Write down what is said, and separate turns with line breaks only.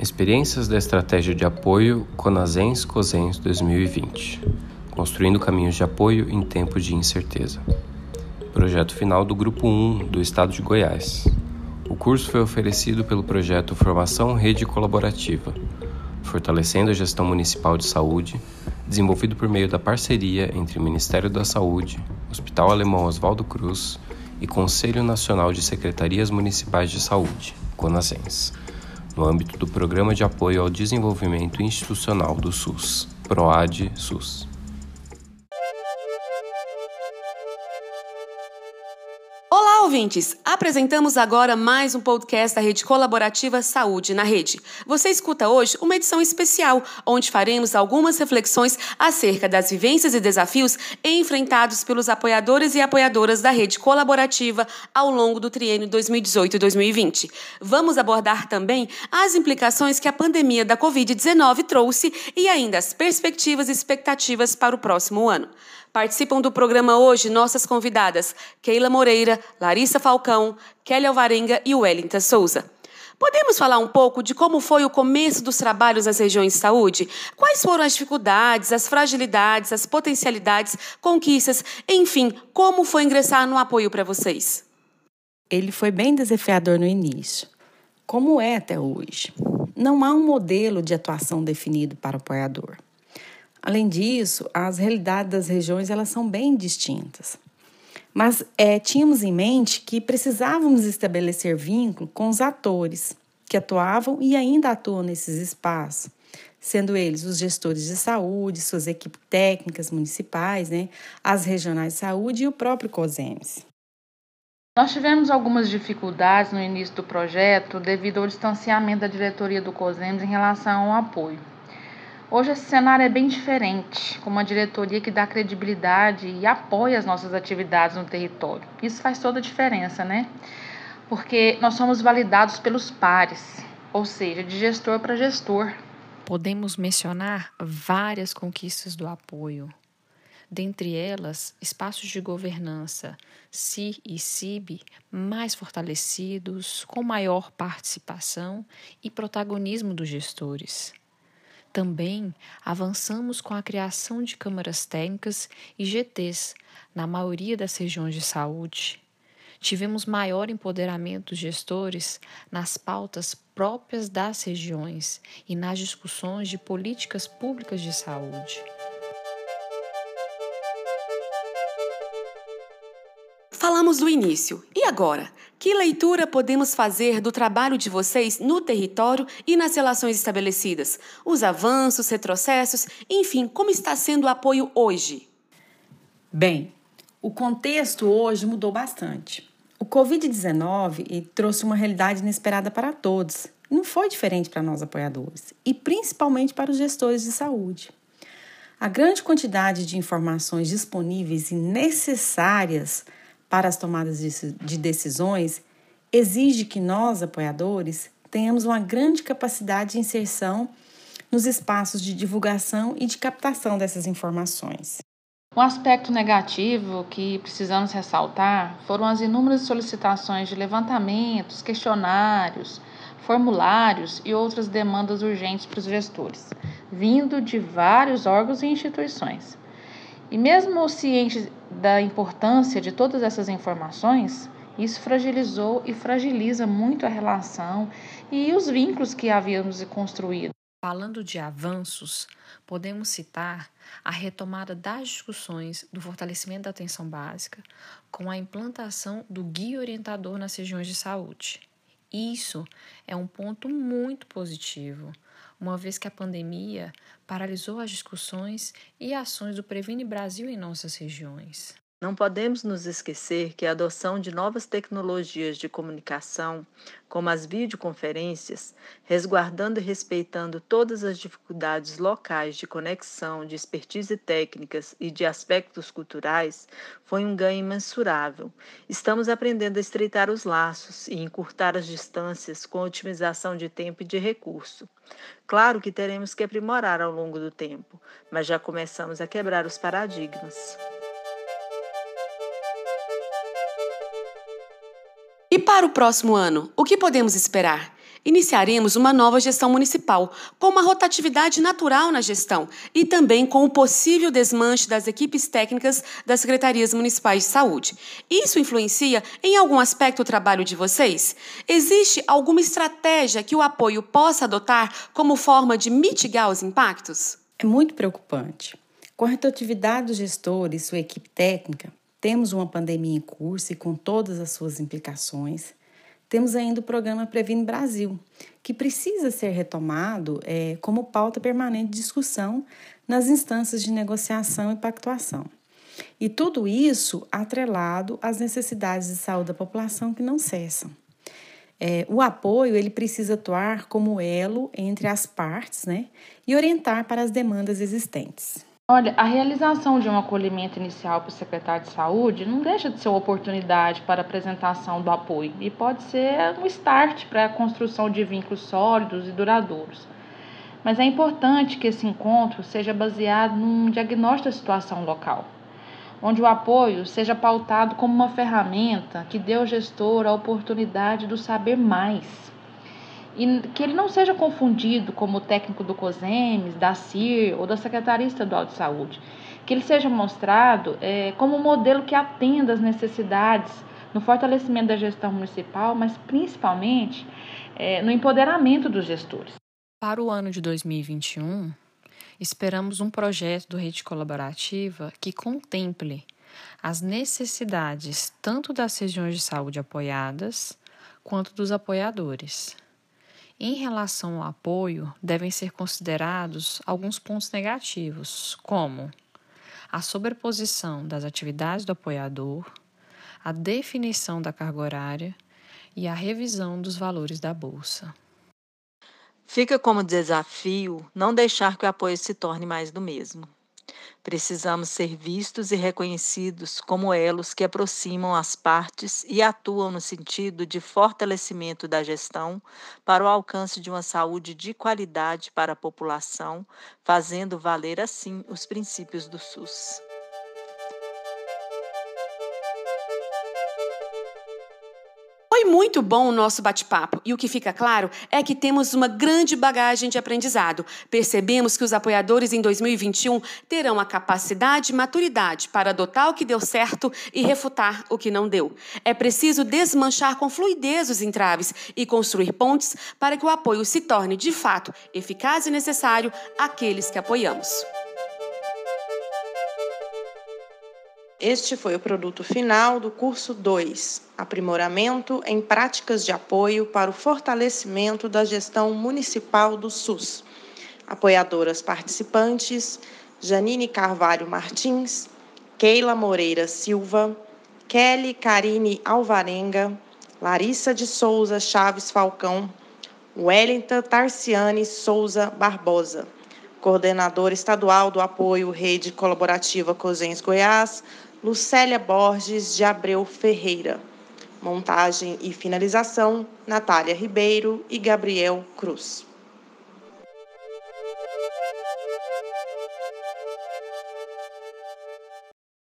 Experiências da Estratégia de Apoio Conasens Cosens 2020 Construindo caminhos de apoio em tempos de incerteza. Projeto final do Grupo 1 do Estado de Goiás. O curso foi oferecido pelo projeto Formação Rede Colaborativa, fortalecendo a gestão municipal de saúde, desenvolvido por meio da parceria entre o Ministério da Saúde, Hospital Alemão Oswaldo Cruz e Conselho Nacional de Secretarias Municipais de Saúde, CONASENS no âmbito do Programa de Apoio ao Desenvolvimento Institucional do SUS, PROAD-SUS.
Ouvintes, apresentamos agora mais um podcast da Rede Colaborativa Saúde na Rede. Você escuta hoje uma edição especial, onde faremos algumas reflexões acerca das vivências e desafios enfrentados pelos apoiadores e apoiadoras da Rede Colaborativa ao longo do triênio 2018-2020. Vamos abordar também as implicações que a pandemia da Covid-19 trouxe e ainda as perspectivas e expectativas para o próximo ano. Participam do programa hoje nossas convidadas Keila Moreira, Larissa Falcão, Kelly Alvarenga e Wellington Souza. Podemos falar um pouco de como foi o começo dos trabalhos nas regiões de saúde? Quais foram as dificuldades, as fragilidades, as potencialidades, conquistas, enfim, como foi ingressar no apoio para vocês?
Ele foi bem desafiador no início, como é até hoje. Não há um modelo de atuação definido para o apoiador. Além disso, as realidades das regiões elas são bem distintas. Mas é, tínhamos em mente que precisávamos estabelecer vínculo com os atores que atuavam e ainda atuam nesses espaços, sendo eles os gestores de saúde, suas equipes técnicas municipais, né, as regionais de saúde e o próprio COSEMES.
Nós tivemos algumas dificuldades no início do projeto devido ao distanciamento da diretoria do COSEMES em relação ao apoio. Hoje esse cenário é bem diferente, com uma diretoria que dá credibilidade e apoia as nossas atividades no território. Isso faz toda a diferença, né? Porque nós somos validados pelos pares, ou seja, de gestor para gestor.
Podemos mencionar várias conquistas do apoio. Dentre elas, espaços de governança, CI e CIB, mais fortalecidos, com maior participação e protagonismo dos gestores também avançamos com a criação de câmaras técnicas e GTs na maioria das regiões de saúde. Tivemos maior empoderamento dos gestores nas pautas próprias das regiões e nas discussões de políticas públicas de saúde.
Do início. E agora? Que leitura podemos fazer do trabalho de vocês no território e nas relações estabelecidas? Os avanços, retrocessos, enfim, como está sendo o apoio hoje?
Bem, o contexto hoje mudou bastante. O Covid-19 trouxe uma realidade inesperada para todos. Não foi diferente para nós apoiadores e principalmente para os gestores de saúde. A grande quantidade de informações disponíveis e necessárias para as tomadas de decisões exige que nós, apoiadores, tenhamos uma grande capacidade de inserção nos espaços de divulgação e de captação dessas informações.
Um aspecto negativo que precisamos ressaltar foram as inúmeras solicitações de levantamentos, questionários, formulários e outras demandas urgentes para os gestores, vindo de vários órgãos e instituições. E mesmo ciente da importância de todas essas informações, isso fragilizou e fragiliza muito a relação e os vínculos que havíamos construído.
Falando de avanços, podemos citar a retomada das discussões do fortalecimento da atenção básica com a implantação do guia orientador nas regiões de saúde. Isso é um ponto muito positivo, uma vez que a pandemia paralisou as discussões e ações do Previne Brasil em nossas regiões.
Não podemos nos esquecer que a adoção de novas tecnologias de comunicação, como as videoconferências, resguardando e respeitando todas as dificuldades locais de conexão, de expertise técnicas e de aspectos culturais, foi um ganho imensurável. Estamos aprendendo a estreitar os laços e encurtar as distâncias com otimização de tempo e de recurso. Claro que teremos que aprimorar ao longo do tempo, mas já começamos a quebrar os paradigmas.
E para o próximo ano, o que podemos esperar? Iniciaremos uma nova gestão municipal, com uma rotatividade natural na gestão e também com o possível desmanche das equipes técnicas das secretarias municipais de saúde. Isso influencia em algum aspecto o trabalho de vocês? Existe alguma estratégia que o apoio possa adotar como forma de mitigar os impactos?
É muito preocupante. Com a rotatividade dos gestores e sua equipe técnica, temos uma pandemia em curso e com todas as suas implicações temos ainda o programa Previne Brasil, que precisa ser retomado é, como pauta permanente de discussão nas instâncias de negociação e pactuação. E tudo isso atrelado às necessidades de saúde da população que não cessam. É, o apoio ele precisa atuar como elo entre as partes né, e orientar para as demandas existentes.
Olha, a realização de um acolhimento inicial para o secretário de saúde não deixa de ser uma oportunidade para a apresentação do apoio e pode ser um start para a construção de vínculos sólidos e duradouros. Mas é importante que esse encontro seja baseado num diagnóstico da situação local, onde o apoio seja pautado como uma ferramenta que dê ao gestor a oportunidade do saber mais e que ele não seja confundido como o técnico do COSEMES, da CIR ou da Secretaria Estadual de Saúde. Que ele seja mostrado é, como um modelo que atenda às necessidades no fortalecimento da gestão municipal, mas principalmente é, no empoderamento dos gestores.
Para o ano de 2021, esperamos um projeto do Rede Colaborativa que contemple as necessidades tanto das regiões de saúde apoiadas quanto dos apoiadores. Em relação ao apoio, devem ser considerados alguns pontos negativos, como a sobreposição das atividades do apoiador, a definição da carga horária e a revisão dos valores da bolsa.
Fica como desafio não deixar que o apoio se torne mais do mesmo. Precisamos ser vistos e reconhecidos como elos que aproximam as partes e atuam no sentido de fortalecimento da gestão para o alcance de uma saúde de qualidade para a população, fazendo valer assim os princípios do SUS.
Muito bom o nosso bate-papo e o que fica claro é que temos uma grande bagagem de aprendizado. Percebemos que os apoiadores em 2021 terão a capacidade e maturidade para adotar o que deu certo e refutar o que não deu. É preciso desmanchar com fluidez os entraves e construir pontes para que o apoio se torne, de fato, eficaz e necessário àqueles que apoiamos.
Este foi o produto final do curso 2, Aprimoramento em Práticas de Apoio para o Fortalecimento da Gestão Municipal do SUS. Apoiadoras participantes: Janine Carvalho Martins, Keila Moreira Silva, Kelly Karine Alvarenga, Larissa de Souza Chaves Falcão, Wellington Tarciane Souza Barbosa, coordenadora estadual do apoio Rede Colaborativa Cosens Goiás, Lucélia Borges de Abreu Ferreira. Montagem e finalização: Natália Ribeiro e Gabriel Cruz.